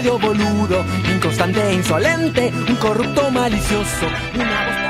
medio boludo, inconstante e insolente, un corrupto malicioso, una voz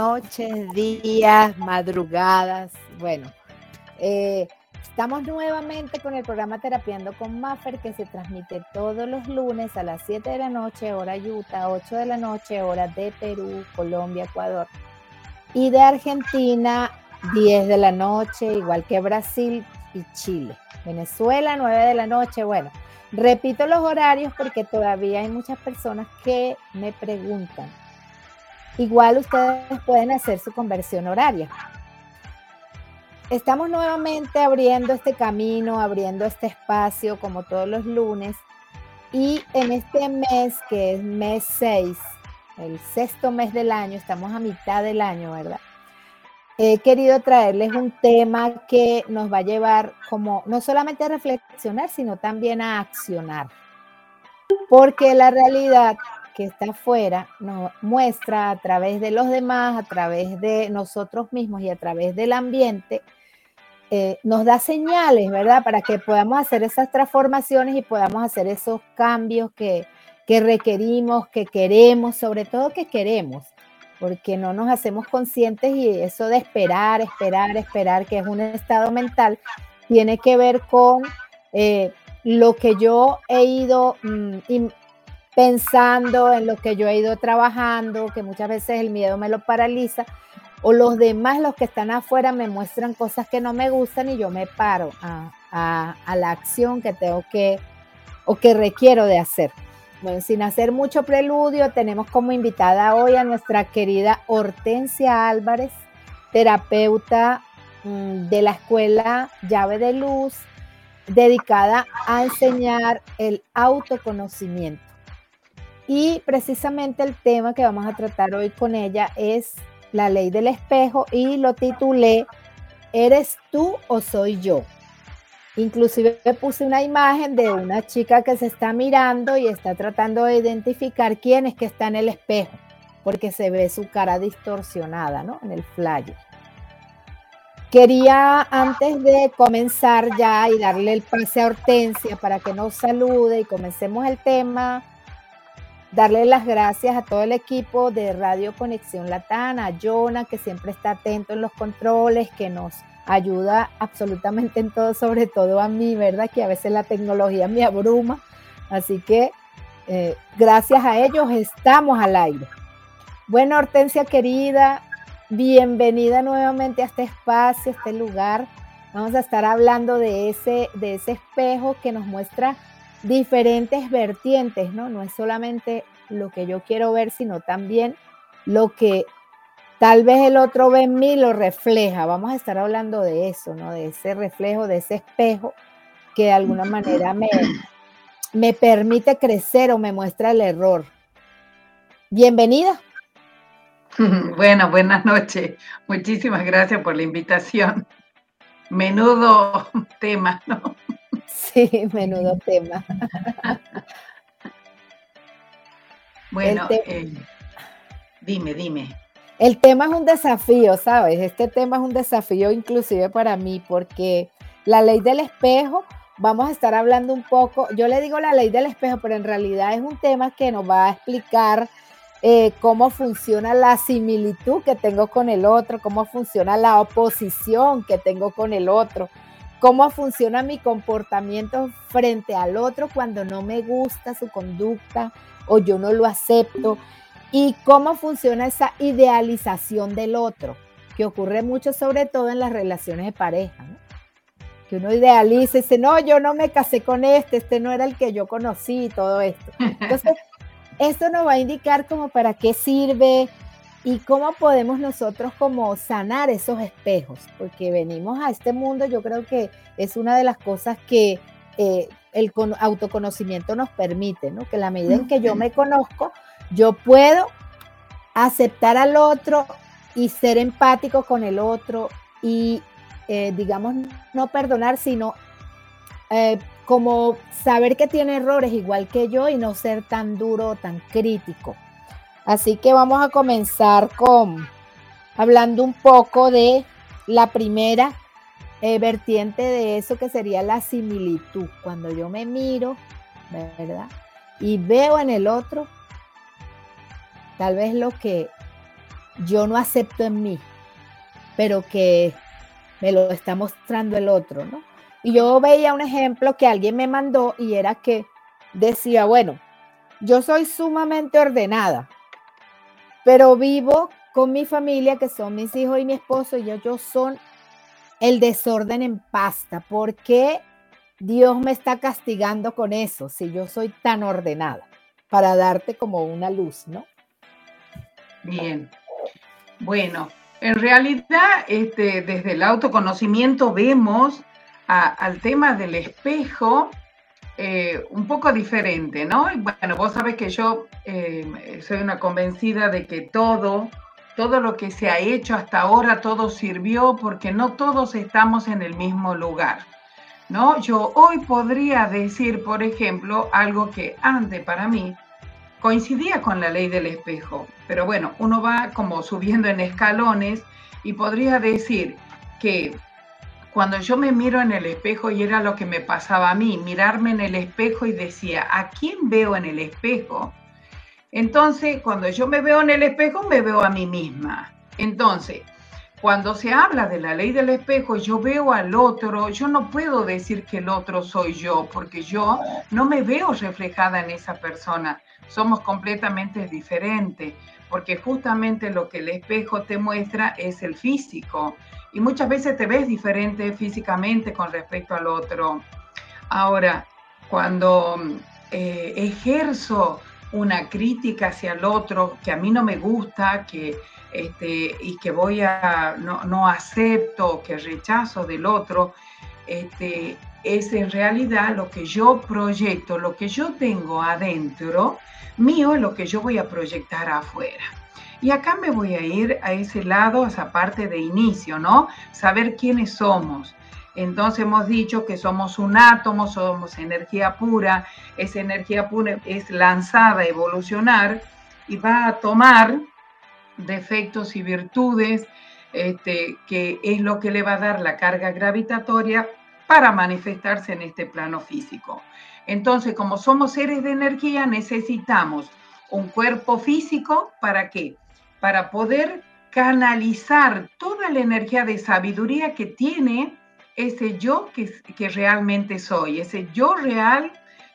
noches, días, madrugadas. Bueno, eh, estamos nuevamente con el programa Terapiando con Maffer que se transmite todos los lunes a las 7 de la noche, hora Utah, 8 de la noche, hora de Perú, Colombia, Ecuador. Y de Argentina, 10 de la noche, igual que Brasil y Chile. Venezuela, 9 de la noche. Bueno, Repito los horarios porque todavía hay muchas personas que me preguntan. Igual ustedes pueden hacer su conversión horaria. Estamos nuevamente abriendo este camino, abriendo este espacio como todos los lunes. Y en este mes, que es mes 6, el sexto mes del año, estamos a mitad del año, ¿verdad? he querido traerles un tema que nos va a llevar como no solamente a reflexionar, sino también a accionar. Porque la realidad que está afuera nos muestra a través de los demás, a través de nosotros mismos y a través del ambiente, eh, nos da señales, ¿verdad? Para que podamos hacer esas transformaciones y podamos hacer esos cambios que, que requerimos, que queremos, sobre todo que queremos porque no nos hacemos conscientes y eso de esperar, esperar, esperar, que es un estado mental, tiene que ver con eh, lo que yo he ido mm, pensando, en lo que yo he ido trabajando, que muchas veces el miedo me lo paraliza, o los demás, los que están afuera, me muestran cosas que no me gustan y yo me paro a, la acción que tengo que o que requiero de hacer. Bueno, sin hacer mucho preludio, tenemos como invitada hoy a nuestra querida Hortensia Álvarez, terapeuta mm, de la escuela Llave de Luz, dedicada a enseñar el autoconocimiento. Y precisamente el tema que vamos a tratar hoy con ella es la ley del espejo y lo titulé ¿Eres tú o soy yo? Inclusive puse una imagen de una chica que se está mirando y está tratando de identificar quién es que está en el espejo, porque se ve su cara distorsionada, ¿no? En el flyer. Quería antes de comenzar ya y darle el pase a Hortensia para que nos salude y comencemos el tema, darle las gracias a todo el equipo de Radio Conexión Latana, a Jonah, que siempre está atento en los controles, que nos ayuda absolutamente en todo, sobre todo a mí, ¿verdad? Que a veces la tecnología me abruma. Así que eh, gracias a ellos estamos al aire. Bueno, Hortensia querida, bienvenida nuevamente a este espacio, a este lugar. Vamos a estar hablando de ese, de ese espejo que nos muestra diferentes vertientes, ¿no? No es solamente lo que yo quiero ver, sino también lo que Tal vez el otro ve en mí lo refleja. Vamos a estar hablando de eso, ¿no? De ese reflejo, de ese espejo que de alguna manera me, me permite crecer o me muestra el error. Bienvenida. Bueno, buenas noches. Muchísimas gracias por la invitación. Menudo tema, ¿no? Sí, menudo tema. Bueno, eh, dime, dime. El tema es un desafío, ¿sabes? Este tema es un desafío inclusive para mí porque la ley del espejo, vamos a estar hablando un poco, yo le digo la ley del espejo, pero en realidad es un tema que nos va a explicar eh, cómo funciona la similitud que tengo con el otro, cómo funciona la oposición que tengo con el otro, cómo funciona mi comportamiento frente al otro cuando no me gusta su conducta o yo no lo acepto y cómo funciona esa idealización del otro, que ocurre mucho sobre todo en las relaciones de pareja, que uno idealiza y dice, no, yo no me casé con este, este no era el que yo conocí y todo esto. Entonces, esto nos va a indicar como para qué sirve y cómo podemos nosotros como sanar esos espejos, porque venimos a este mundo, yo creo que es una de las cosas que eh, el autoconocimiento nos permite, ¿no? Que la medida en que yo me conozco, yo puedo aceptar al otro y ser empático con el otro y, eh, digamos, no perdonar, sino eh, como saber que tiene errores igual que yo y no ser tan duro, tan crítico. Así que vamos a comenzar con hablando un poco de la primera eh, vertiente de eso que sería la similitud. Cuando yo me miro, ¿verdad? Y veo en el otro tal vez lo que yo no acepto en mí, pero que me lo está mostrando el otro, ¿no? Y yo veía un ejemplo que alguien me mandó y era que decía, bueno, yo soy sumamente ordenada, pero vivo con mi familia, que son mis hijos y mi esposo, y ellos son el desorden en pasta. ¿Por qué Dios me está castigando con eso si yo soy tan ordenada? Para darte como una luz, ¿no? Bien. Bueno, en realidad, este, desde el autoconocimiento vemos al tema del espejo eh, un poco diferente, ¿no? Bueno, vos sabés que yo eh, soy una convencida de que todo, todo lo que se ha hecho hasta ahora, todo sirvió porque no todos estamos en el mismo lugar. ¿No? Yo hoy podría decir, por ejemplo, algo que antes para mí coincidía con la ley del espejo, pero bueno, uno va como subiendo en escalones y podría decir que cuando yo me miro en el espejo y era lo que me pasaba a mí, mirarme en el espejo y decía, ¿a quién veo en el espejo? Entonces, cuando yo me veo en el espejo, me veo a mí misma. Entonces, cuando se habla de la ley del espejo, yo veo al otro, yo no puedo decir que el otro soy yo, porque yo no me veo reflejada en esa persona. Somos completamente diferentes, porque justamente lo que el espejo te muestra es el físico y muchas veces te ves diferente físicamente con respecto al otro. Ahora, cuando eh, ejerzo una crítica hacia el otro que a mí no me gusta, que este, y que voy a no, no, acepto, que rechazo del otro, este, es en realidad lo que yo proyecto, lo que yo tengo adentro, mío es lo que yo voy a proyectar afuera. Y acá me voy a ir a ese lado, a esa parte de inicio, ¿no? Saber quiénes somos. Entonces hemos dicho que somos un átomo, somos energía pura, esa energía pura es lanzada a evolucionar y va a tomar defectos y virtudes, este, que es lo que le va a dar la carga gravitatoria para manifestarse en este plano físico. Entonces, como somos seres de energía, necesitamos un cuerpo físico para qué? Para poder canalizar toda la energía de sabiduría que tiene ese yo que, que realmente soy, ese yo real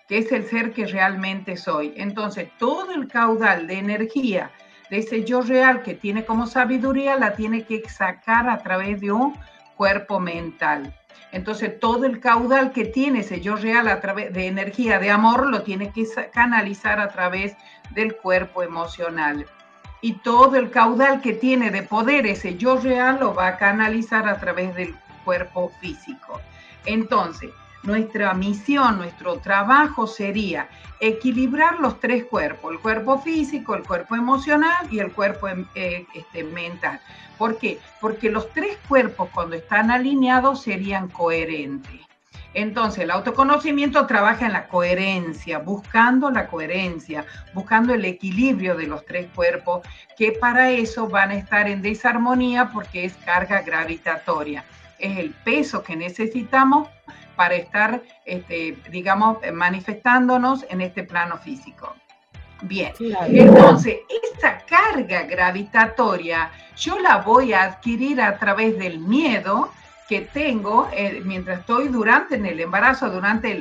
que es el ser que realmente soy. Entonces, todo el caudal de energía de ese yo real que tiene como sabiduría la tiene que sacar a través de un cuerpo mental. Entonces, todo el caudal que tiene ese yo real a través de energía de amor lo tiene que canalizar a través del cuerpo emocional y todo el caudal que tiene de poder ese yo real lo va a canalizar a través del cuerpo físico. Entonces, nuestra misión, nuestro trabajo sería equilibrar los tres cuerpos, el cuerpo físico, el cuerpo emocional y el cuerpo em, eh, este, mental. ¿Por qué? Porque los tres cuerpos cuando están alineados serían coherentes. Entonces, el autoconocimiento trabaja en la coherencia, buscando la coherencia, buscando el equilibrio de los tres cuerpos, que para eso van a estar en desarmonía porque es carga gravitatoria. Es el peso que necesitamos para estar, este, digamos, manifestándonos en este plano físico. Bien, entonces esa carga gravitatoria yo la voy a adquirir a través del miedo que tengo eh, mientras estoy durante en el embarazo, durante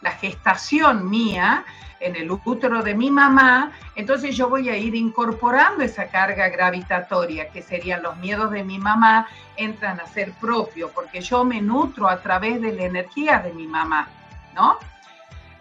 la gestación mía, en el útero de mi mamá, entonces yo voy a ir incorporando esa carga gravitatoria, que serían los miedos de mi mamá, entran a ser propio, porque yo me nutro a través de la energía de mi mamá, ¿no?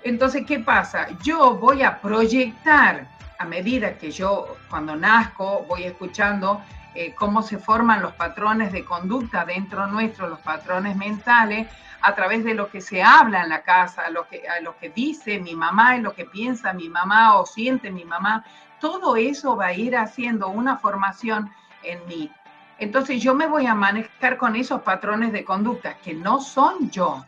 Entonces, ¿qué pasa? Yo voy a proyectar a medida que yo, cuando nazco, voy escuchando eh, cómo se forman los patrones de conducta dentro nuestro, los patrones mentales, a través de lo que se habla en la casa, lo que, a lo que dice mi mamá lo que piensa mi mamá o siente mi mamá, todo eso va a ir haciendo una formación en mí. Entonces yo me voy a manejar con esos patrones de conducta que no son yo,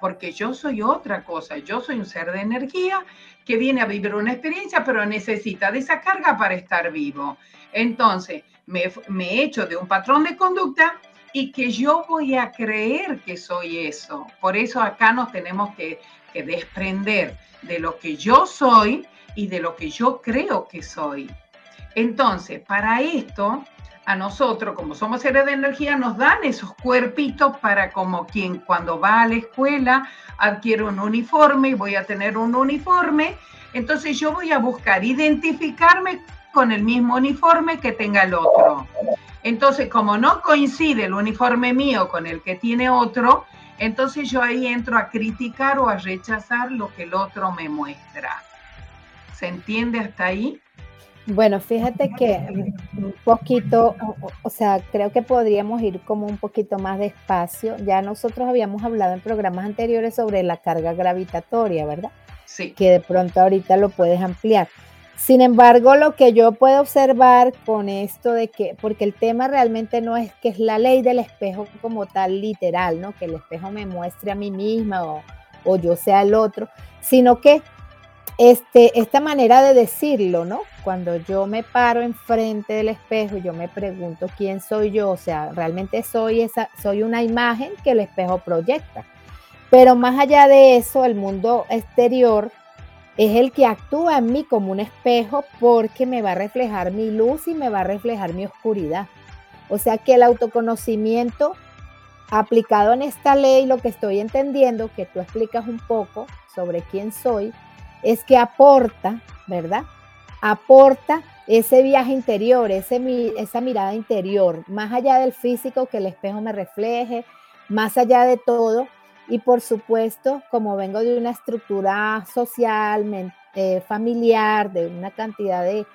porque yo soy otra cosa, yo soy un ser de energía que viene a vivir una experiencia, pero necesita de esa carga para estar vivo. Entonces, me, me he hecho de un patrón de conducta y que yo voy a creer que soy eso. Por eso acá nos tenemos que, que desprender de lo que yo soy y de lo que yo creo que soy. Entonces, para esto, a nosotros, como somos seres de energía, nos dan esos cuerpitos para como quien cuando va a la escuela adquiere un uniforme y voy a tener un uniforme, entonces yo voy a buscar identificarme con el mismo uniforme que tenga el otro. Entonces, como no coincide el uniforme mío con el que tiene otro, entonces yo ahí entro a criticar o a rechazar lo que el otro me muestra. ¿Se entiende hasta ahí? Bueno, fíjate que un poquito, o, sea, creo que podríamos ir como un poquito más despacio. Ya nosotros habíamos hablado en programas anteriores sobre la carga gravitatoria, ¿verdad? Sí. Que de pronto ahorita lo puedes ampliar. Sin embargo, lo que yo puedo observar con esto de que, porque el tema realmente no es que es la ley del espejo como tal literal, ¿no? Que el espejo me muestre a mí misma o, yo sea el otro, sino que este, esta manera de decirlo, ¿no? Cuando yo me paro enfrente del espejo, yo me pregunto quién soy yo, o sea, realmente soy esa, soy una imagen que el espejo proyecta. Pero más allá de eso, el mundo exterior es el que actúa en mí como un espejo porque me va a reflejar mi luz y me va a reflejar mi oscuridad. O sea que el autoconocimiento aplicado en esta ley, lo que estoy entendiendo, que tú explicas un poco sobre quién soy, es que aporta, ¿verdad? Aporta ese viaje interior, ese, esa mirada interior, más allá del físico que el espejo me refleje, más allá de todo, y por supuesto, como vengo de una estructura social, eh, familiar, de una cantidad de,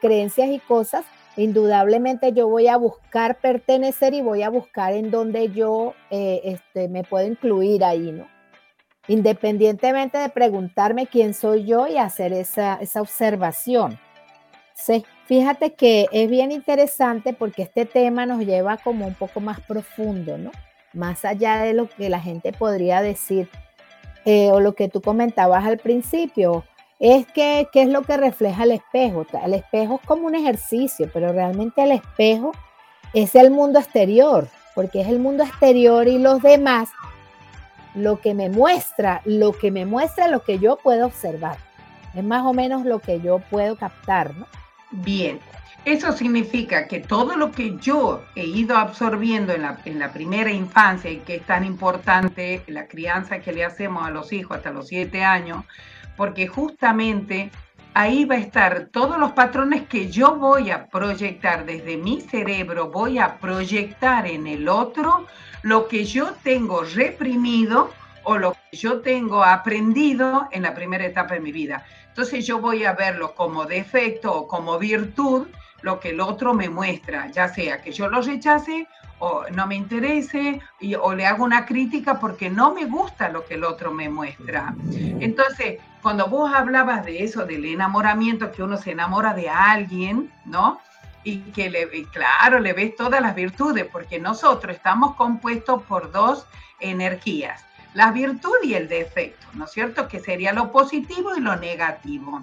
creencias y cosas, indudablemente yo voy a buscar pertenecer y voy a buscar en donde yo eh, este, me puedo incluir ahí, ¿no? Independientemente de preguntarme quién soy yo y hacer esa, observación. Fíjate que es bien interesante porque este tema nos lleva como un poco más profundo, ¿no? Más allá de lo que la gente podría decir eh, o lo que tú comentabas al principio, es que qué es lo que refleja el espejo. El espejo es como un ejercicio, pero realmente el espejo es el mundo exterior, porque es el mundo exterior y los demás lo que me muestra, lo que me muestra lo que yo puedo observar. Es más o menos lo que yo puedo captar, ¿no? Bien, eso significa que todo lo que yo he ido absorbiendo en la, primera infancia y que es tan importante la crianza que le hacemos a los hijos hasta los siete años, porque justamente ahí va a estar todos los patrones que yo voy a proyectar desde mi cerebro, voy a proyectar en el otro lo que yo tengo reprimido o lo que yo tengo aprendido en la primera etapa de mi vida. Entonces yo voy a verlo como defecto o como virtud lo que el otro me muestra, ya sea que yo lo rechace o no me interese o le hago una crítica porque no me gusta lo que el otro me muestra. Entonces, cuando vos hablabas de eso, del enamoramiento, que uno se enamora de alguien, ¿no? Y que le, claro, le ves todas las virtudes, porque nosotros estamos compuestos por dos energías, la virtud y el defecto, ¿no es cierto? Que sería lo positivo y lo negativo.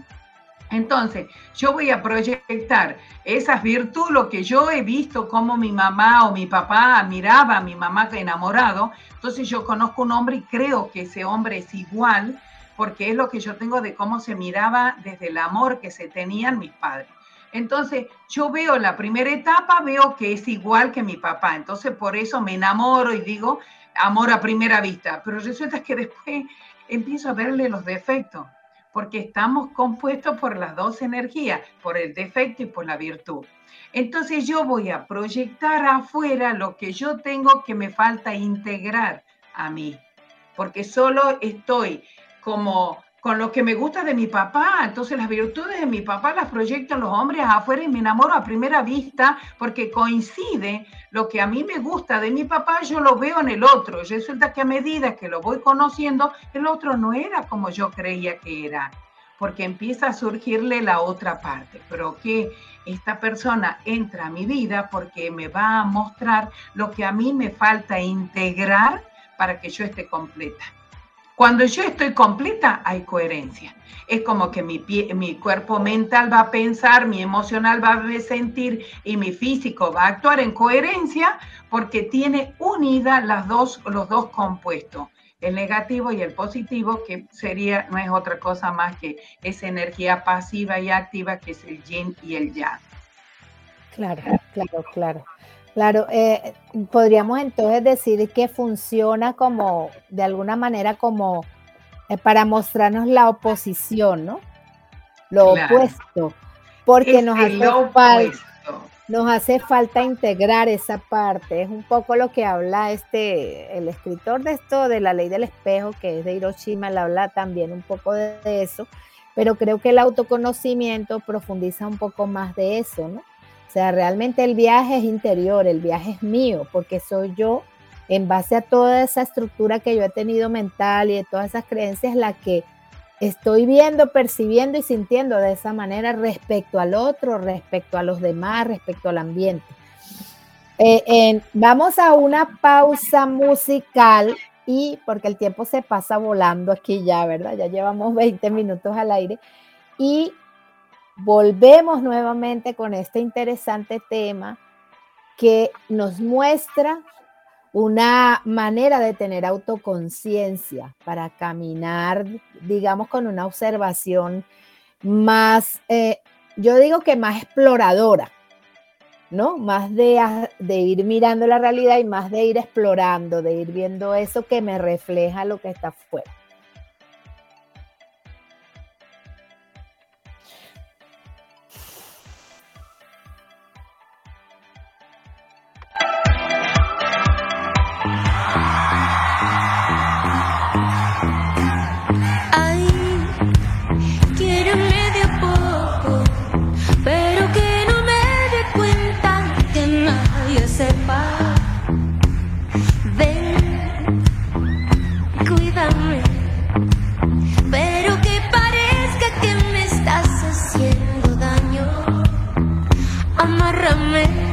Entonces, yo voy a proyectar esas virtudes, lo que yo he visto como mi mamá o mi papá miraba a mi mamá enamorado, entonces yo conozco un hombre y creo que ese hombre es igual, porque es lo que yo tengo de cómo se miraba desde el amor que se tenían mis padres. Entonces, yo veo la primera etapa, veo que es igual que mi papá, entonces por eso me enamoro y digo amor a primera vista, pero resulta que después empiezo a verle los defectos, porque estamos compuestos por las dos energías, por el defecto y por la virtud. Entonces yo voy a proyectar afuera lo que yo tengo que me falta integrar a mí, porque solo estoy como con lo que me gusta de mi papá. Entonces las virtudes de mi papá las proyectan los hombres afuera y me enamoro a primera vista porque coincide lo que a mí me gusta de mi papá, yo lo veo en el otro. Resulta que a medida que lo voy conociendo, el otro no era como yo creía que era, porque empieza a surgirle la otra parte. Pero que esta persona entra a mi vida porque me va a mostrar lo que a mí me falta integrar para que yo esté completa. Cuando yo estoy completa, hay coherencia. Es como que mi, mi cuerpo mental va a pensar, mi emocional va a sentir y mi físico va a actuar en coherencia porque tiene unidas las dos, los dos compuestos, el negativo y el positivo, que sería, no es otra cosa más que esa energía pasiva y activa que es el yin y el yang. Claro, claro, claro. Claro, eh, podríamos entonces decir que funciona como, de alguna manera, como eh, para mostrarnos la oposición, ¿no? Lo opuesto, porque nos hace, falta, nos hace falta integrar esa parte. Es un poco lo que habla este, el escritor de esto, de la ley del espejo, que es de Hiroshima, le habla también un poco de eso, pero creo que el autoconocimiento profundiza un poco más de eso, ¿no? Sea, realmente el viaje es interior, el viaje es mío, porque soy yo, en base a toda esa estructura que yo he tenido mental y de todas esas creencias, la que estoy viendo, percibiendo y sintiendo de esa manera respecto al otro, respecto a los demás, respecto al ambiente. Eh, vamos a una pausa musical y porque el tiempo se pasa volando aquí ya, ¿verdad? Ya llevamos 20 minutos al aire y volvemos nuevamente con este interesante tema que nos muestra una manera de tener autoconciencia para caminar, digamos, con una observación más, eh, yo digo que más exploradora, ¿no? Más de, de ir mirando la realidad y más de ir explorando, de ir viendo eso que me refleja lo que está afuera. me.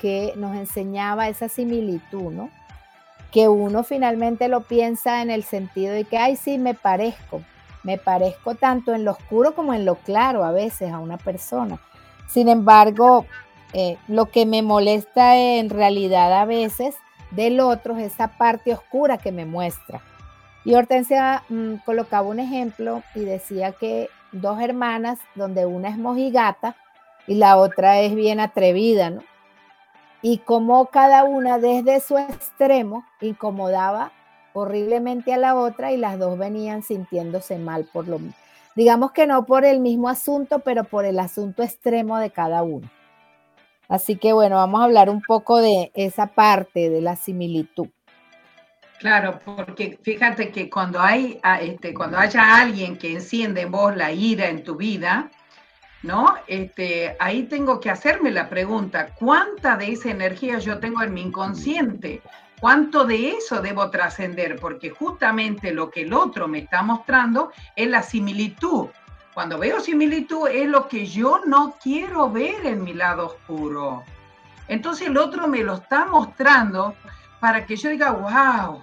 Que nos enseñaba esa similitud, ¿no? Que uno finalmente lo piensa en el sentido de que, ay, sí, me parezco, me parezco tanto en lo oscuro como en lo claro a veces a una persona. Sin embargo, eh, lo que me molesta en realidad a veces del otro es esa parte oscura que me muestra. Y Hortensia mm, colocaba un ejemplo y decía que dos hermanas, donde una es mojigata y la otra es bien atrevida, ¿no? Y como cada una desde su extremo incomodaba horriblemente a la otra y las dos venían sintiéndose mal por lo. Digamos que no por el mismo asunto, pero por el asunto extremo de cada uno. Así que bueno, vamos a hablar un poco de esa parte de la similitud. Claro, porque fíjate que cuando hay ah, este, cuando haya alguien que enciende en vos la ira en tu vida, ¿no? Este, ahí tengo que hacerme la pregunta, ¿cuánta de esa energía yo tengo en mi inconsciente? ¿Cuánto de eso debo trascender? Porque justamente lo que el otro me está mostrando es la similitud. Cuando veo similitud es lo que yo no quiero ver en mi lado oscuro. Entonces el otro me lo está mostrando para que yo diga, wow,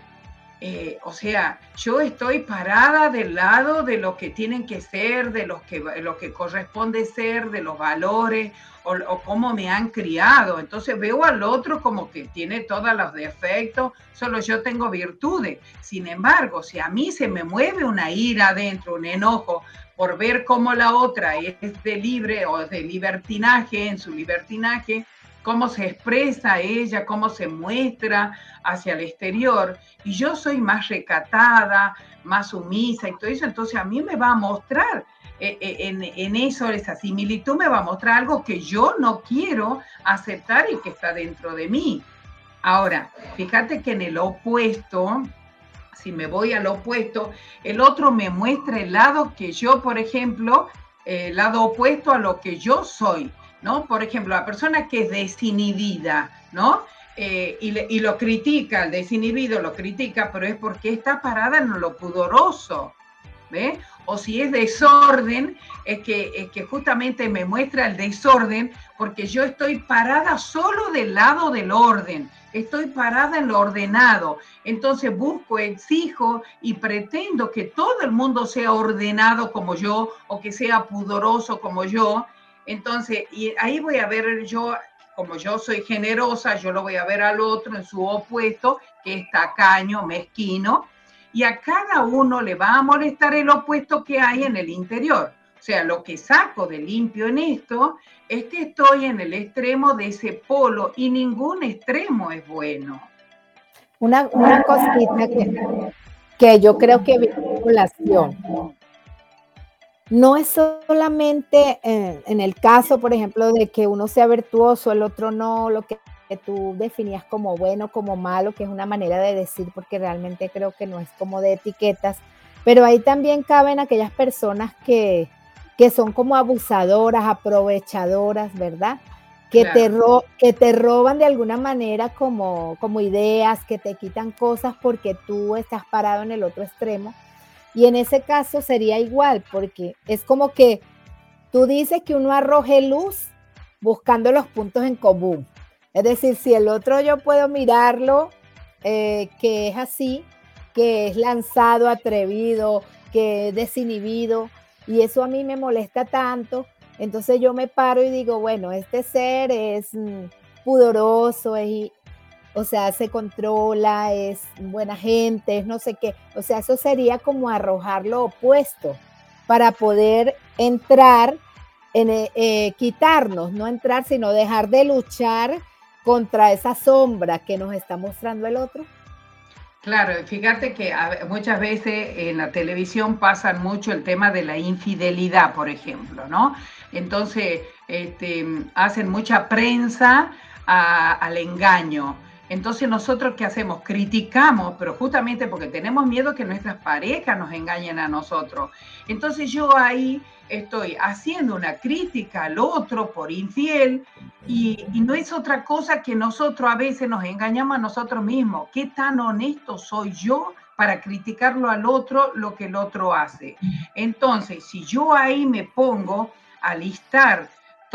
eh, o sea, yo estoy parada del lado de lo que tienen que ser, de lo que, lo que corresponde ser, de los valores o, o, cómo me han criado. Entonces veo al otro como que tiene todos los defectos, solo yo tengo virtudes. Sin embargo, si a mí se me mueve una ira adentro, un enojo, por ver cómo la otra es de libre o de libertinaje, en su libertinaje, cómo se expresa ella, cómo se muestra hacia el exterior, y yo soy más recatada, más sumisa y todo eso, entonces a mí me va a mostrar eh, eh, en, en, eso, esa similitud me va a mostrar algo que yo no quiero aceptar y que está dentro de mí. Ahora, fíjate que en el opuesto, si me voy al opuesto, el otro me muestra el lado que yo, por ejemplo, el lado opuesto a lo que yo soy. ¿No? Por ejemplo, la persona que es desinhibida, ¿no? Eh, y, lo critica, el desinhibido lo critica, pero es porque está parada en lo pudoroso. ¿ve? O si es desorden, es que, es que justamente me muestra el desorden porque yo estoy parada solo del lado del orden, estoy parada en lo ordenado. Entonces busco, exijo y pretendo que todo el mundo sea ordenado como yo o que sea pudoroso como yo. Entonces, y ahí voy a ver yo como yo soy generosa, yo lo voy a ver al otro en su opuesto, que es tacaño, mezquino, y a cada uno le va a molestar el opuesto que hay en el interior. O sea, lo que saco de limpio en esto es que estoy en el extremo de ese polo y ningún extremo es bueno. Una, una cosita que, que yo creo que vinculación no es solamente en, el caso, por ejemplo, de que uno sea virtuoso, el otro no, lo que, tú definías como bueno, como malo, que es una manera de decir, porque realmente creo que no es como de etiquetas, pero ahí también caben aquellas personas que, que son como abusadoras, aprovechadoras, ¿verdad? Que, te que te roban de alguna manera como, como ideas, que te quitan cosas porque tú estás parado en el otro extremo y en ese caso sería igual, porque es como que tú dices que uno arroje luz buscando los puntos en común. Es decir, si el otro yo puedo mirarlo, eh, que es así, que es lanzado, atrevido, que es desinhibido, y eso a mí me molesta tanto, entonces yo me paro y digo, bueno, este ser es mm, pudoroso, es, o sea, se controla, es buena gente, es no sé qué. O sea, eso sería como arrojar lo opuesto para poder entrar, en, eh, eh, quitarnos, no entrar, sino dejar de luchar contra esa sombra que nos está mostrando el otro. Claro, fíjate que muchas veces en la televisión pasan mucho el tema de la infidelidad, por ejemplo, ¿no? Entonces, este, hacen mucha prensa al engaño. Entonces nosotros qué hacemos? Criticamos, pero justamente porque tenemos miedo que nuestras parejas nos engañen a nosotros. Entonces yo ahí estoy haciendo una crítica al otro por infiel y, no es otra cosa que nosotros a veces nos engañamos a nosotros mismos. ¿Qué tan honesto soy yo para criticarlo al otro lo que el otro hace? Entonces, si yo ahí me pongo a listar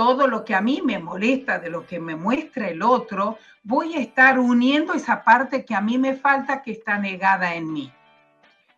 todo lo que a mí me molesta de lo que me muestra el otro, voy a estar uniendo esa parte que a mí me falta que está negada en mí.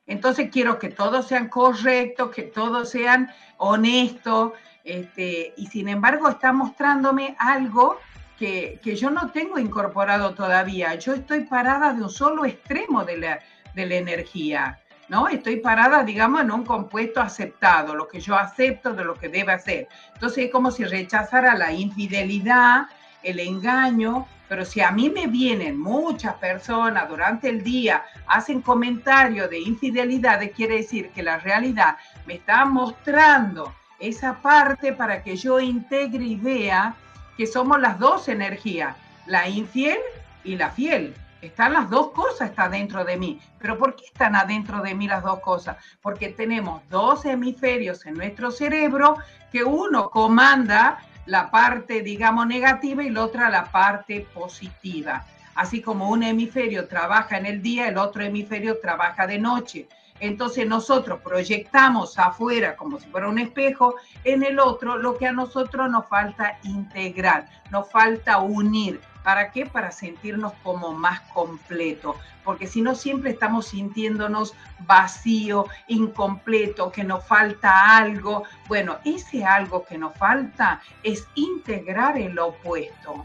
Entonces quiero que todos sean correctos, que todos sean honestos, este, y sin embargo está mostrándome algo que, yo no tengo incorporado todavía. Yo estoy parada de un solo extremo de la, de la energía. ¿No? Estoy parada, digamos, en un compuesto aceptado, lo que yo acepto de lo que debe hacer. Entonces es como si rechazara la infidelidad, el engaño, pero si a mí me vienen muchas personas durante el día, hacen comentarios de infidelidad, quiere decir que la realidad me está mostrando esa parte para que yo integre y vea que somos las dos energías, la infiel y la fiel. Están las dos cosas, está dentro de mí. Pero ¿por qué están adentro de mí las dos cosas? Porque tenemos dos hemisferios en nuestro cerebro que uno comanda la parte, digamos, negativa y la otra la parte positiva. Así como un hemisferio trabaja en el día, el otro hemisferio trabaja de noche. Entonces nosotros proyectamos afuera como si fuera un espejo, en el otro lo que a nosotros nos falta integrar, nos falta unir. ¿Para qué? Para sentirnos como más completo, porque si no siempre estamos sintiéndonos vacío, incompleto, que nos falta algo. Bueno, ese algo que nos falta es integrar el opuesto.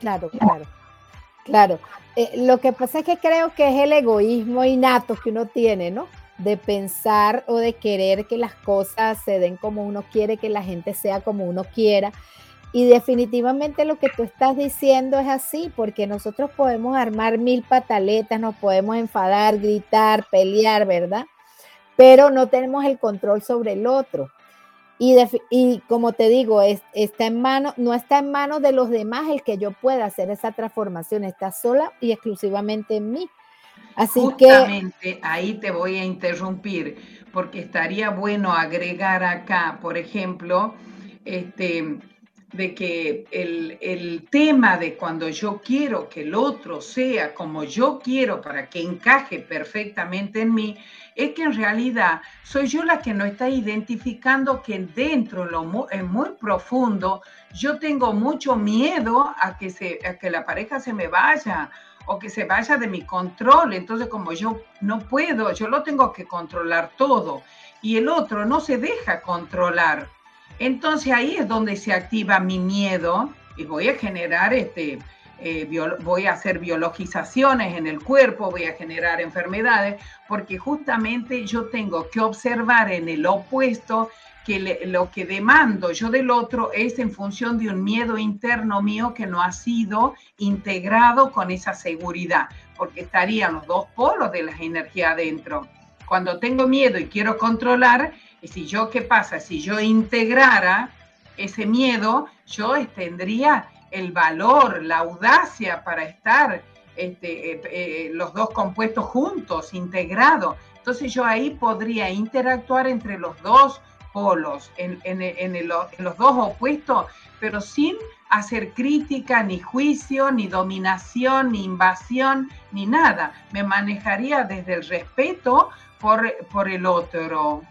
Claro, claro, claro. Eh, lo que pasa es que creo que es el egoísmo innato que uno tiene, ¿no? De pensar o de querer que las cosas se den como uno quiere, que la gente sea como uno quiera. Y definitivamente lo que tú estás diciendo es así, porque nosotros podemos armar mil pataletas, nos podemos enfadar, gritar, pelear, ¿verdad? Pero no tenemos el control sobre el otro. Y, y como te digo, está en mano, no está en manos de los demás el que yo pueda hacer esa transformación, está sola y exclusivamente en mí. Así Justamente ahí te voy a interrumpir, porque estaría bueno agregar acá, por ejemplo, este, de que el, el, tema de cuando yo quiero que el otro sea como yo quiero para que encaje perfectamente en mí, es que en realidad soy yo la que no está identificando que dentro, lo, en muy profundo, yo tengo mucho miedo a que, se, a que la pareja se me vaya o que se vaya de mi control. Entonces, como yo no puedo, yo lo tengo que controlar todo y el otro no se deja controlar. Entonces ahí es donde se activa mi miedo y voy a generar este, eh, voy a hacer biologizaciones en el cuerpo, voy a generar enfermedades, porque justamente yo tengo que observar en el opuesto que lo que demando yo del otro es en función de un miedo interno mío que no ha sido integrado con esa seguridad, porque estarían los dos polos de la energía adentro. Cuando tengo miedo y quiero controlar, y si yo, ¿qué pasa? Si yo integrara ese miedo, yo tendría el valor, la audacia para estar este, eh, eh, los dos compuestos juntos, integrados. Entonces yo ahí podría interactuar entre los dos polos, en, los dos opuestos, pero sin hacer crítica, ni juicio, ni dominación, ni invasión, ni nada. Me manejaría desde el respeto por, por el otro.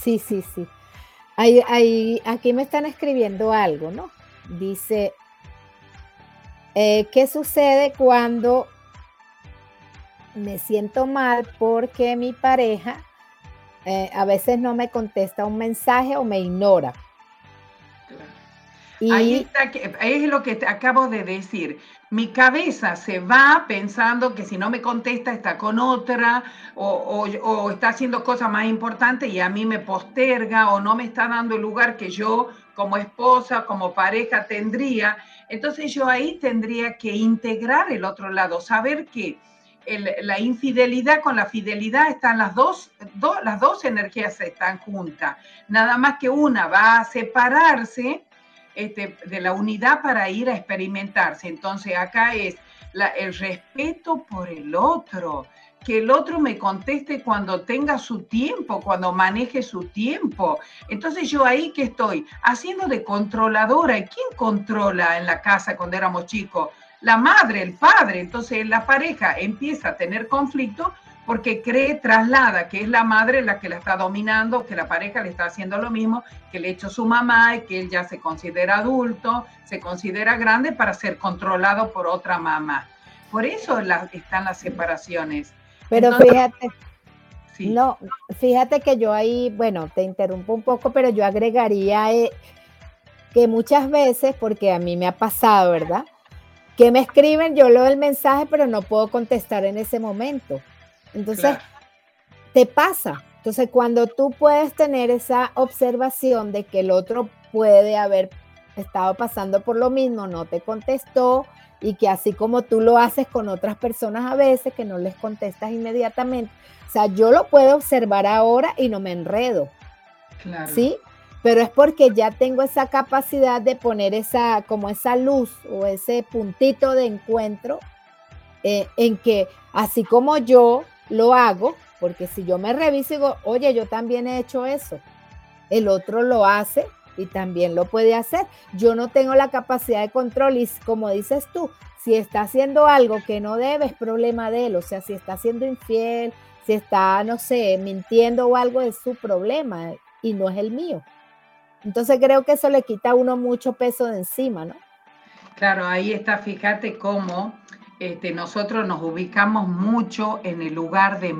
Sí, sí, sí. Hay, aquí me están escribiendo algo, ¿no? Dice, eh, ¿qué sucede cuando me siento mal porque mi pareja eh, a veces no me contesta un mensaje o me ignora? Ahí está, es lo que acabo de decir. Mi cabeza se va pensando que si no me contesta está con otra o, o, está haciendo cosas más importantes y a mí me posterga o no me está dando el lugar que yo como esposa, como pareja tendría. Entonces yo ahí tendría que integrar el otro lado, saber que la infidelidad con la fidelidad están las dos, las dos energías están juntas. Nada más que una va a separarse este, de la unidad para ir a experimentarse. Entonces acá es el respeto por el otro, que el otro me conteste cuando tenga su tiempo, cuando maneje su tiempo. Entonces yo ahí que estoy haciendo de controladora. ¿Y quién controla en la casa cuando éramos chicos? La madre, el padre. Entonces la pareja empieza a tener conflicto porque cree, traslada que es la madre la que la está dominando, que la pareja le está haciendo lo mismo, que le hecho su mamá y que él ya se considera adulto, se considera grande para ser controlado por otra mamá. Por eso están las separaciones. Pero fíjate, no, fíjate que yo ahí, bueno, te interrumpo un poco, pero yo agregaría eh, que muchas veces, porque a mí me ha pasado, ¿verdad? Que me escriben, yo leo el mensaje, pero no puedo contestar en ese momento. Entonces, te pasa. Entonces, cuando tú puedes tener esa observación de que el otro puede haber estado pasando por lo mismo, no te contestó y que así como tú lo haces con otras personas a veces, que no les contestas inmediatamente. O sea, yo lo puedo observar ahora y no me enredo. Claro. ¿Sí? Pero es porque ya tengo esa capacidad de poner esa, como esa luz o ese puntito de encuentro eh, en que así como yo lo hago, porque si yo me reviso y digo, oye, yo también he hecho eso, el otro lo hace y también lo puede hacer. Yo no tengo la capacidad de control y como dices tú, si está haciendo algo que no debe, es problema de él. O sea, si está siendo infiel, si está, no sé, mintiendo o algo, es su problema y no es el mío. Entonces creo que eso le quita a uno mucho peso de encima, ¿no? Claro, ahí está, fíjate cómo este, nosotros nos ubicamos mucho en el lugar de,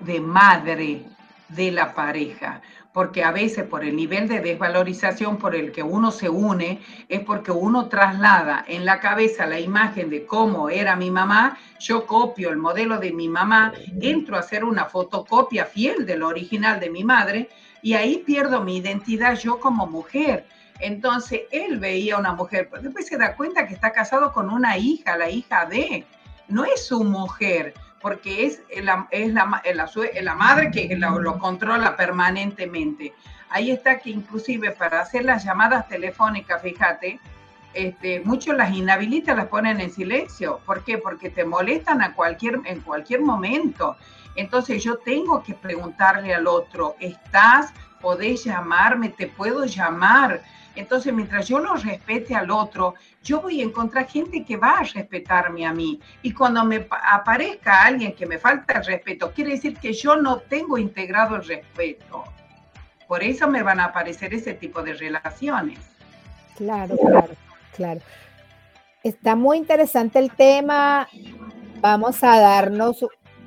de madre de la pareja, porque a veces por el nivel de desvalorización por el que uno se une, es porque uno traslada en la cabeza la imagen de cómo era mi mamá, yo copio el modelo de mi mamá, entro a hacer una fotocopia fiel del original de mi madre y ahí pierdo mi identidad yo como mujer. Entonces él veía a una mujer, pero después se da cuenta que está casado con una hija, la hija de, no es su mujer, porque es la, es la, la, madre que lo, controla permanentemente. Ahí está que inclusive para hacer las llamadas telefónicas, fíjate, este, muchos las inhabilitan, las ponen en silencio. ¿Por qué? Porque te molestan a cualquier, en cualquier momento. Entonces yo tengo que preguntarle al otro, ¿estás? ¿Podés llamarme? ¿Te puedo llamar? Entonces, mientras yo lo respete al otro, yo voy a encontrar gente que va a respetarme a mí. Y cuando me aparezca alguien que me falta el respeto, quiere decir que yo no tengo integrado el respeto. Por eso me van a aparecer ese tipo de relaciones. Claro, claro, claro. Está muy interesante el tema. Vamos a darnos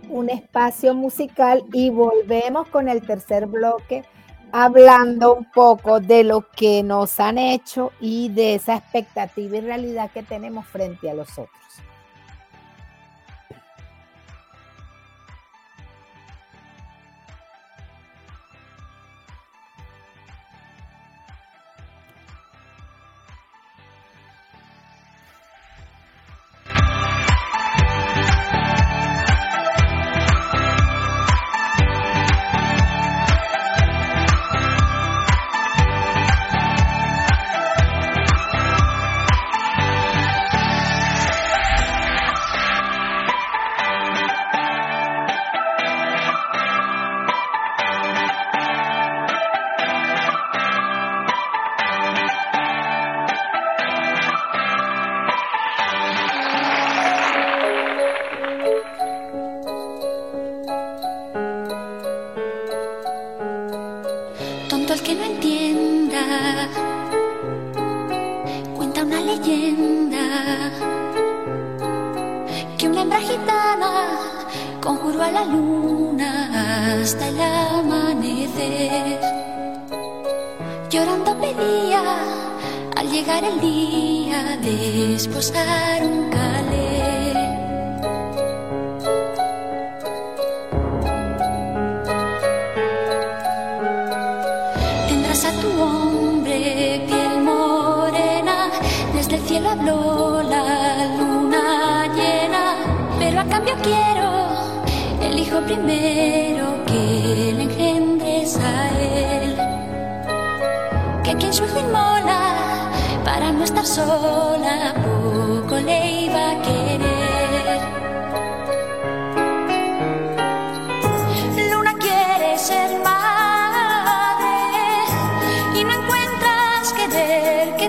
un espacio musical y volvemos con el tercer bloque hablando un poco de lo que nos han hecho y de esa expectativa y realidad que tenemos frente a los otros.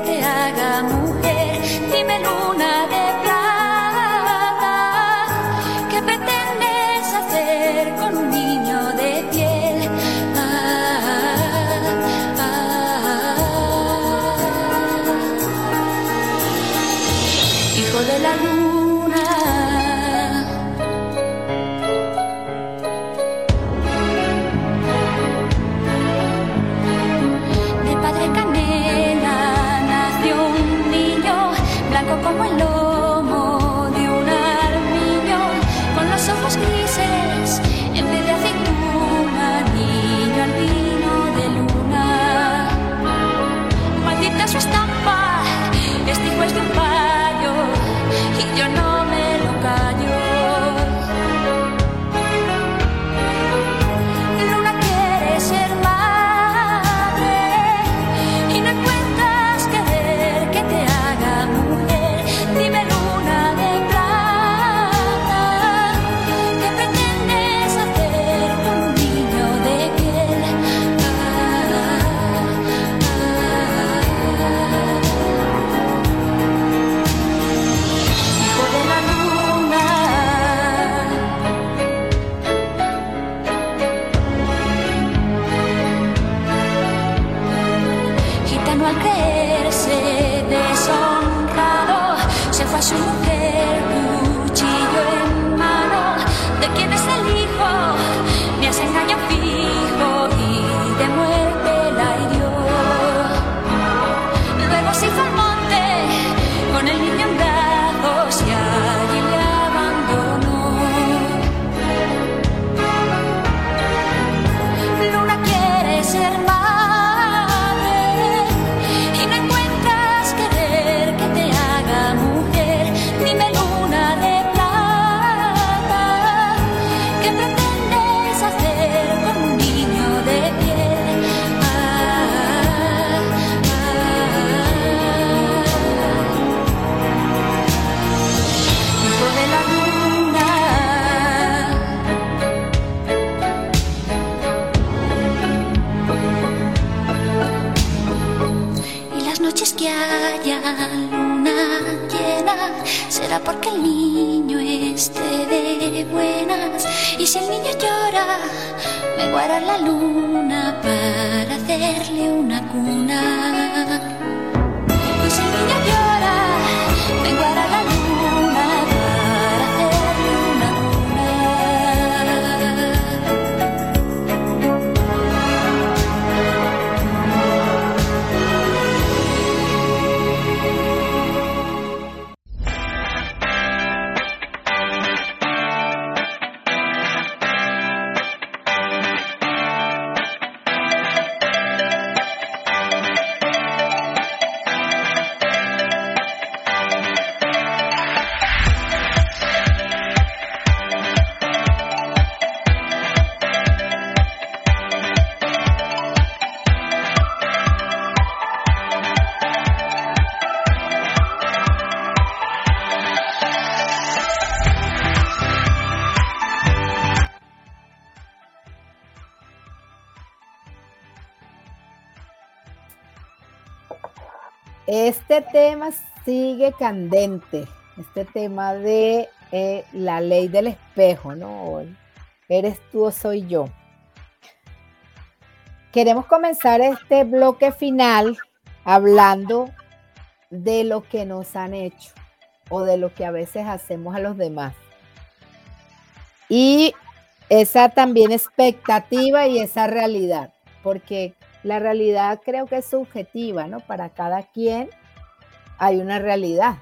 que te haga mujer. Haya luna llena, será porque el niño esté de buenas. Y si el niño llora, me guarda la luna para hacerle una cuna. Este tema sigue candente, este tema de eh, la ley del espejo, ¿no? Eres tú o soy yo. Queremos comenzar este bloque final hablando de lo que nos han hecho o de lo que a veces hacemos a los demás. Y esa también expectativa y esa realidad, porque la realidad creo que es subjetiva, ¿no? Para cada quien hay una realidad.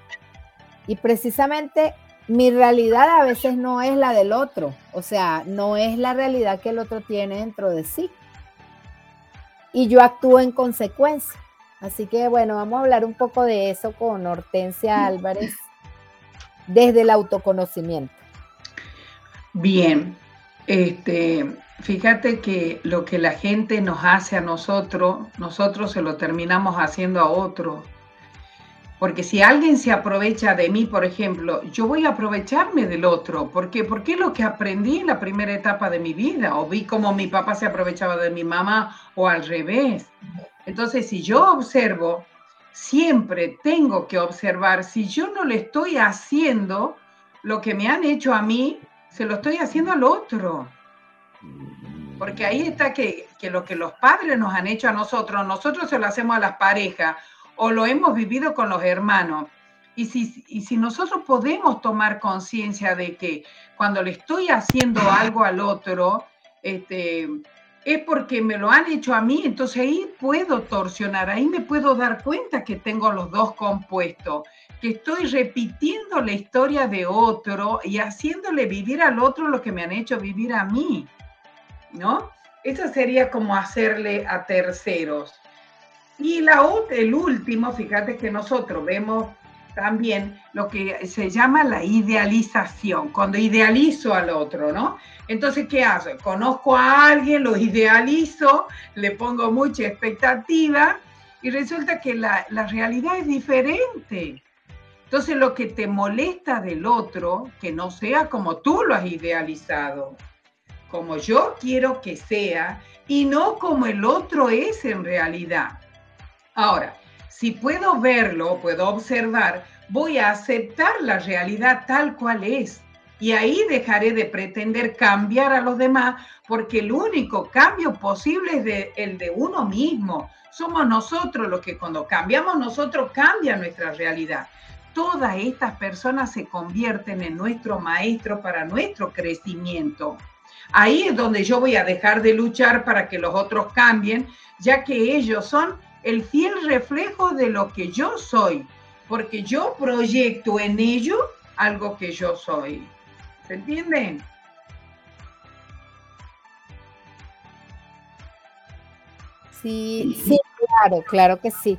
Y precisamente mi realidad a veces no es la del otro, o sea, no es la realidad que el otro tiene dentro de sí. Y yo actúo en consecuencia. Así que bueno, vamos a hablar un poco de eso con Hortensia Álvarez desde el autoconocimiento. Bien, este, fíjate que lo que la gente nos hace a nosotros, nosotros se lo terminamos haciendo a otro. Porque si alguien se aprovecha de mí, por ejemplo, yo voy a aprovecharme del otro. ¿Por qué? Porque es lo que aprendí en la primera etapa de mi vida. O vi cómo mi papá se aprovechaba de mi mamá o al revés. Entonces, si yo observo, siempre tengo que observar si yo no le estoy haciendo lo que me han hecho a mí, se lo estoy haciendo al otro. Porque ahí está que, que, lo que los padres nos han hecho a nosotros, nosotros se lo hacemos a las parejas o lo hemos vivido con los hermanos. Y si, y si nosotros podemos tomar conciencia de que cuando le estoy haciendo algo al otro, este, es porque me lo han hecho a mí, entonces ahí puedo torsionar, ahí me puedo dar cuenta que tengo los dos compuestos, que estoy repitiendo la historia de otro y haciéndole vivir al otro lo que me han hecho vivir a mí, ¿no? Eso sería como hacerle a terceros. Y la, el último, fíjate que nosotros vemos también lo que se llama la idealización, cuando idealizo al otro, ¿no? Entonces, ¿qué hago? Conozco a alguien, lo idealizo, le pongo mucha expectativa y resulta que la, la realidad es diferente. Entonces, lo que te molesta del otro, que no sea como tú lo has idealizado, como yo quiero que sea y no como el otro es en realidad. Ahora, si puedo verlo, puedo observar, voy a aceptar la realidad tal cual es. Y ahí dejaré de pretender cambiar a los demás, porque el único cambio posible es de, el de uno mismo. Somos nosotros los que cuando cambiamos nosotros cambia nuestra realidad. Todas estas personas se convierten en nuestro maestro para nuestro crecimiento. Ahí es donde yo voy a dejar de luchar para que los otros cambien, ya que ellos son el fiel reflejo de lo que yo soy, porque yo proyecto en ello algo que yo soy. ¿Se entienden? Sí, sí, claro, claro que sí.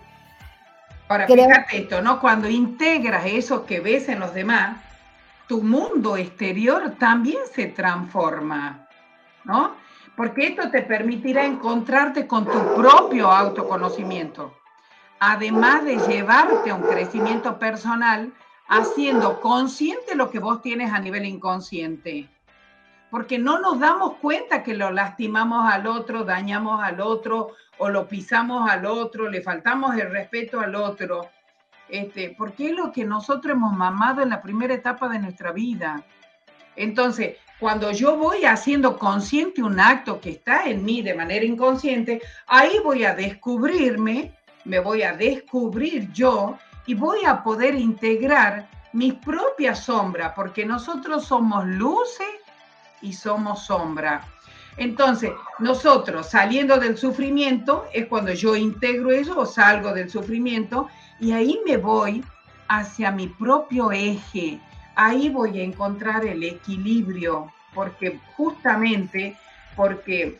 Ahora, Creo... fíjate esto, ¿no? Cuando integras eso que ves en los demás, tu mundo exterior también se transforma, ¿no? Porque esto te permitirá encontrarte con tu propio autoconocimiento, además de llevarte a un crecimiento personal haciendo consciente lo que vos tienes a nivel inconsciente. porque no nos damos cuenta que lo lastimamos al otro, dañamos al otro o lo pisamos al otro, le faltamos el respeto al otro, este, porque es lo que nosotros hemos mamado en la primera etapa de nuestra vida. Entonces, cuando yo voy haciendo consciente un acto que está en mí de manera inconsciente, ahí voy a descubrirme, me voy a descubrir yo y voy a poder integrar mi propia sombra, porque nosotros somos luces y somos sombra. Entonces, nosotros saliendo del sufrimiento es cuando yo integro eso o salgo del sufrimiento y ahí me voy hacia mi propio eje. Ahí voy a encontrar el equilibrio, porque justamente porque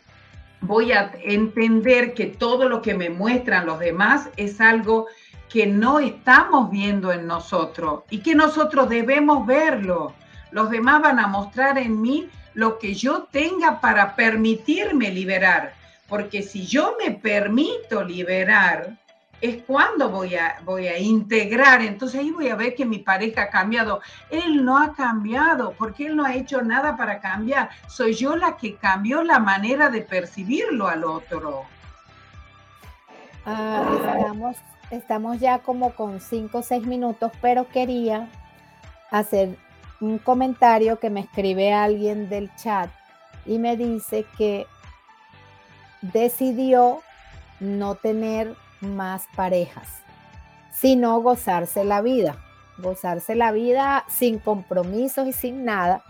voy a entender que todo lo que me muestran los demás es algo que no estamos viendo en nosotros y que nosotros debemos verlo. Los demás van a mostrar en mí lo que yo tenga para permitirme liberar, porque si yo me permito liberar, es cuando voy a, voy a integrar. Entonces ahí voy a ver que mi pareja ha cambiado. Él no ha cambiado porque él no ha hecho nada para cambiar. Soy yo la que cambió la manera de percibirlo al otro. Ah, estamos, estamos ya como con cinco o seis minutos, pero quería hacer un comentario que me escribe alguien del chat y me dice que decidió no tener más parejas, sino gozarse la vida, gozarse la vida sin compromisos y sin nada.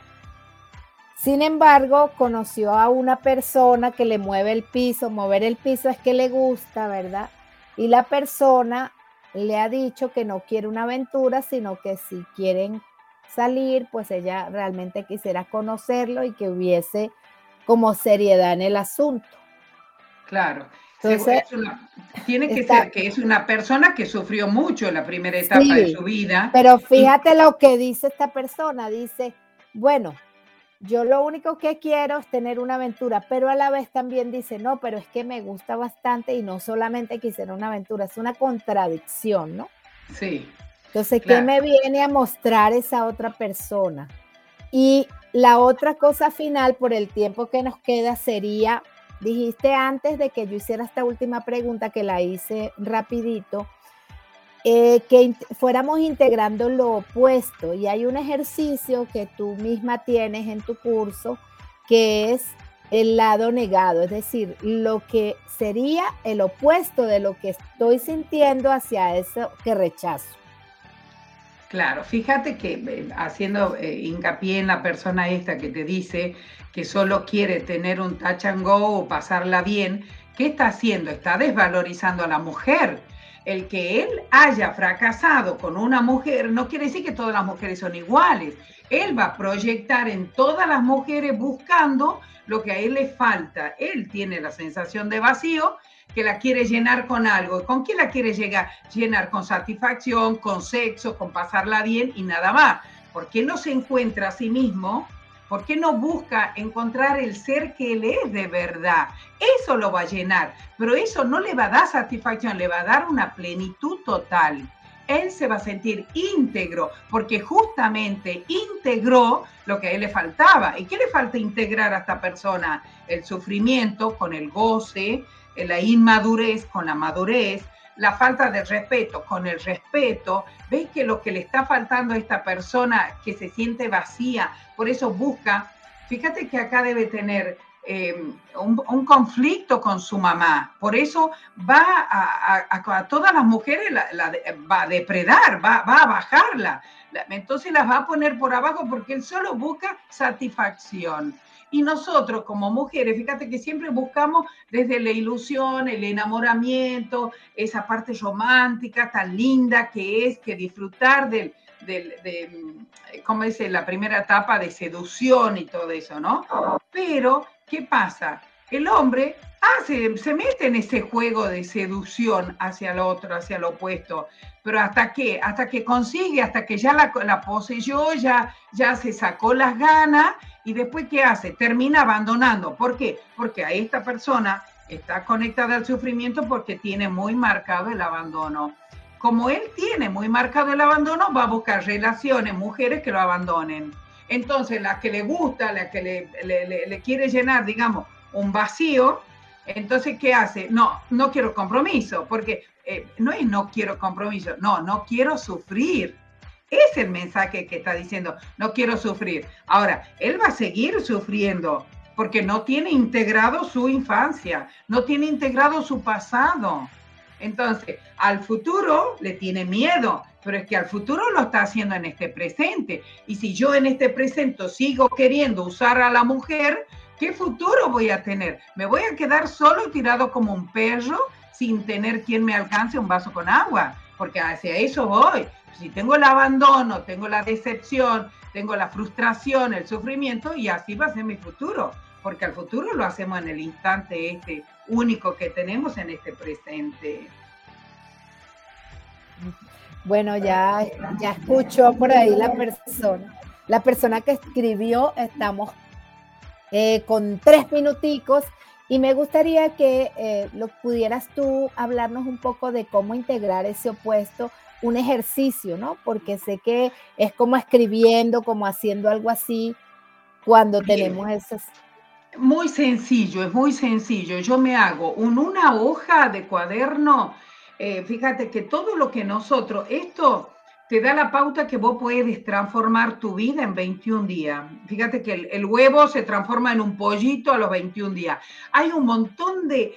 Sin embargo, conoció a una persona que le mueve el piso, mover el piso es que le gusta, ¿verdad? Y la persona le ha dicho que no quiere una aventura, sino que si quieren salir, pues ella realmente quisiera conocerlo y que hubiese como seriedad en el asunto. Claro. Entonces, tiene que ser que es una persona que sufrió mucho en la primera etapa de su vida. Pero fíjate lo que dice esta persona, dice, bueno, yo lo único que quiero es tener una aventura, pero a la vez también dice, no, pero es que me gusta bastante y no solamente quisiera una aventura, es una contradicción, ¿no? Sí. Entonces, ¿qué me viene a mostrar esa otra persona? Y la otra cosa final, por el tiempo que nos queda, sería, dijiste antes de que yo hiciera esta última pregunta, que la hice rapidito, eh, que fuéramos integrando lo opuesto. Y hay un ejercicio que tú misma tienes en tu curso, que es el lado negado, es decir, lo que sería el opuesto de lo que estoy sintiendo hacia eso que rechazo. Claro, fíjate que eh, haciendo eh, hincapié en la persona esta que te dice que solo quiere tener un touch and go o pasarla bien, ¿qué está haciendo? Está desvalorizando a la mujer. El que él haya fracasado con una mujer no quiere decir que todas las mujeres son iguales. Él va a proyectar en todas las mujeres buscando lo que a él le falta. Él tiene la sensación de vacío que la quiere llenar con algo. ¿Con quién la quiere llegar? llenar? Con satisfacción, con sexo, con pasarla bien y nada más. ¿Por qué no se encuentra a sí mismo? ¿Por qué no busca encontrar el ser que él es de verdad? Eso lo va a llenar, pero eso no le va a dar satisfacción, le va a dar una plenitud total. Él se va a sentir íntegro porque justamente integró lo que a él le faltaba. ¿Y qué le falta integrar a esta persona? El sufrimiento con el goce, la inmadurez con la madurez, la falta de respeto con el respeto, ves que lo que le está faltando a esta persona que se siente vacía, por eso busca, fíjate que acá debe tener eh, un, conflicto con su mamá, por eso va a, todas las mujeres la, va a depredar, va, va a bajarla, entonces las va a poner por abajo porque él solo busca satisfacción. Y nosotros como mujeres, fíjate que siempre buscamos desde la ilusión, el enamoramiento, esa parte romántica tan linda que es que disfrutar del, del de, ¿cómo dice? La primera etapa de seducción y todo eso, ¿no? Pero, ¿qué pasa? El hombre hace, se mete en ese juego de seducción hacia el otro, hacia lo opuesto. Pero hasta que, hasta que consigue, hasta que ya la, la poseyó, ya, ya se sacó las ganas y después, ¿qué hace? Termina abandonando. ¿Por qué? Porque a esta persona está conectada al sufrimiento porque tiene muy marcado el abandono. Como él tiene muy marcado el abandono, va a buscar relaciones, mujeres que lo abandonen. Entonces, la que le gusta, la que le, le quiere llenar, digamos, un vacío, entonces, ¿qué hace? No, no quiero compromiso, porque eh, no es no quiero compromiso, no, no quiero sufrir. Es el mensaje que está diciendo, no quiero sufrir. Ahora, él va a seguir sufriendo porque no tiene integrado su infancia, no tiene integrado su pasado. Entonces, al futuro le tiene miedo, pero es que al futuro lo está haciendo en este presente. Y si yo en este presente sigo queriendo usar a la mujer, ¿qué futuro voy a tener? ¿Me voy a quedar solo tirado como un perro sin tener quien me alcance un vaso con agua? Porque hacia eso voy. Si tengo el abandono, tengo la decepción, tengo la frustración, el sufrimiento, y así va a ser mi futuro. Porque al futuro lo hacemos en el instante este único que tenemos en este presente. Bueno, ya, ya escuchó por ahí la persona. La persona que escribió, estamos eh, con tres minuticos y me gustaría que eh, lo pudieras tú hablarnos un poco de cómo integrar ese opuesto, un ejercicio, ¿no? Porque sé que es como escribiendo, como haciendo algo así cuando tenemos esas... Muy sencillo, es muy sencillo. Yo me hago una hoja de cuaderno. Eh, fíjate que todo lo que nosotros, esto te da la pauta que vos puedes transformar tu vida en 21 días. Fíjate que el, huevo se transforma en un pollito a los 21 días. Hay un montón de,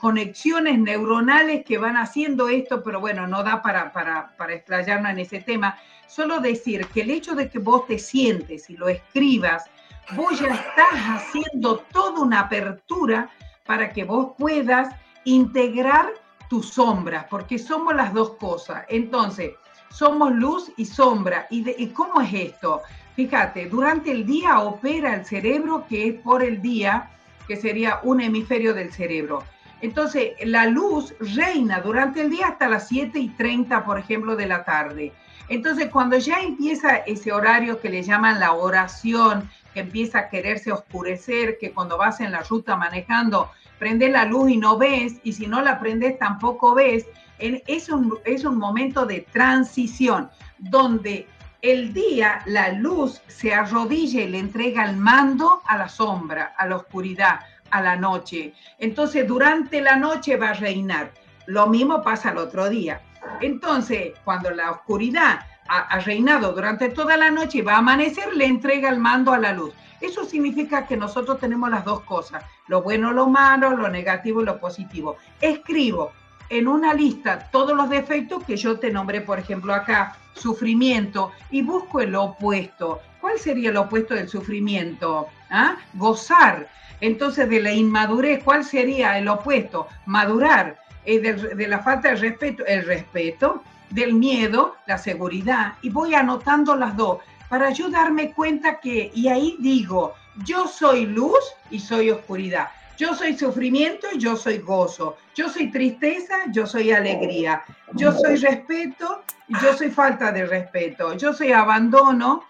conexiones neuronales que van haciendo esto, pero bueno, no da para, para, para explayarnos en ese tema. Solo decir que el hecho de que vos te sientes y lo escribas, vos ya estás haciendo toda una apertura para que vos puedas integrar tus sombras, porque somos las dos cosas. Entonces, somos luz y sombra. ¿Y, cómo es esto? Fíjate, durante el día opera el cerebro, que es por el día, que sería un hemisferio del cerebro. Entonces, la luz reina durante el día hasta las 7 y 30, por ejemplo, de la tarde. Entonces, cuando ya empieza ese horario que le llaman la oración, empieza a quererse oscurecer, que cuando vas en la ruta manejando, prende la luz y no ves, y si no la prendes tampoco ves, es un, es un momento de transición donde el día, la luz se arrodilla y le entrega el mando a la sombra, a la oscuridad, a la noche. Entonces, durante la noche va a reinar. Lo mismo pasa el otro día. Entonces, cuando la oscuridad ha, reinado durante toda la noche y va a amanecer, le entrega el mando a la luz. Eso significa que nosotros tenemos las dos cosas, lo bueno, lo malo, lo negativo y lo positivo. Escribo en una lista todos los defectos que yo te nombré, por ejemplo, acá, sufrimiento, y busco el opuesto. ¿Cuál sería el opuesto del sufrimiento? ¿Ah? Gozar. Entonces, de la inmadurez, ¿cuál sería el opuesto? Madurar. Eh, de, de la falta de respeto, el respeto. Del miedo, la seguridad. Y voy anotando las dos para yo darme cuenta que, y ahí digo, yo soy luz y soy oscuridad. Yo soy sufrimiento y yo soy gozo. Yo soy tristeza, yo soy alegría. Yo soy respeto y yo soy falta de respeto. Yo soy abandono,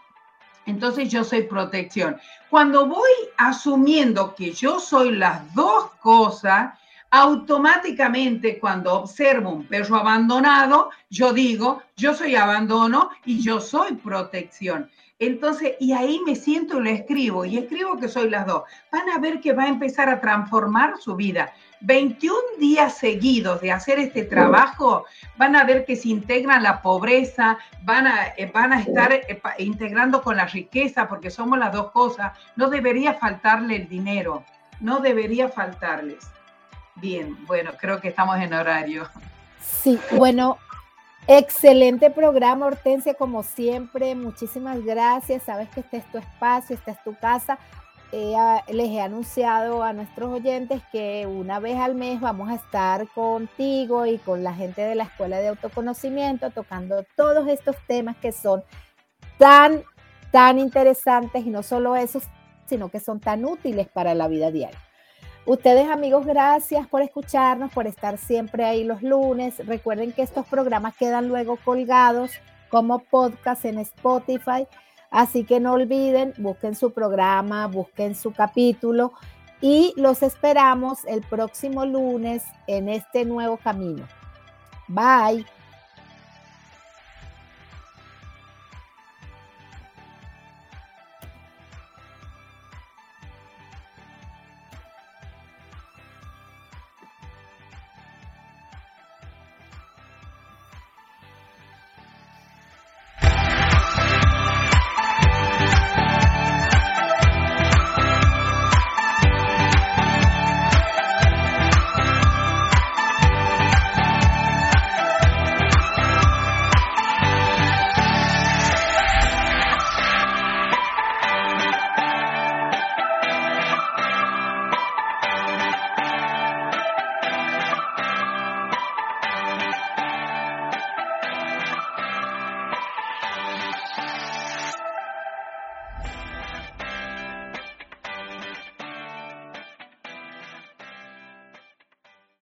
entonces yo soy protección. Cuando voy asumiendo que yo soy las dos cosas, automáticamente cuando observo un perro abandonado, yo digo, yo soy abandono y yo soy protección. Entonces, y ahí me siento y lo escribo, y escribo que soy las dos. Van a ver que va a empezar a transformar su vida. 21 días seguidos de hacer este trabajo, van a ver que se integran la pobreza, van a, eh, van a estar eh, integrando con la riqueza, porque somos las dos cosas. No debería faltarle el dinero, no debería faltarles. Bien, bueno, creo que estamos en horario. Sí, bueno, Excelente programa, Hortensia, como siempre. Muchísimas gracias. Sabes que este es tu espacio, esta es tu casa. les he anunciado a nuestros oyentes que una vez al mes vamos a estar contigo y con la gente de la Escuela de Autoconocimiento tocando todos estos temas que son tan, tan interesantes y no solo esos, sino que son tan útiles para la vida diaria. Ustedes amigos, gracias por escucharnos, por estar siempre ahí los lunes. Recuerden que estos programas quedan luego colgados como podcast en Spotify. Así que no olviden, busquen su programa, busquen su capítulo y los esperamos el próximo lunes en este nuevo camino. Bye.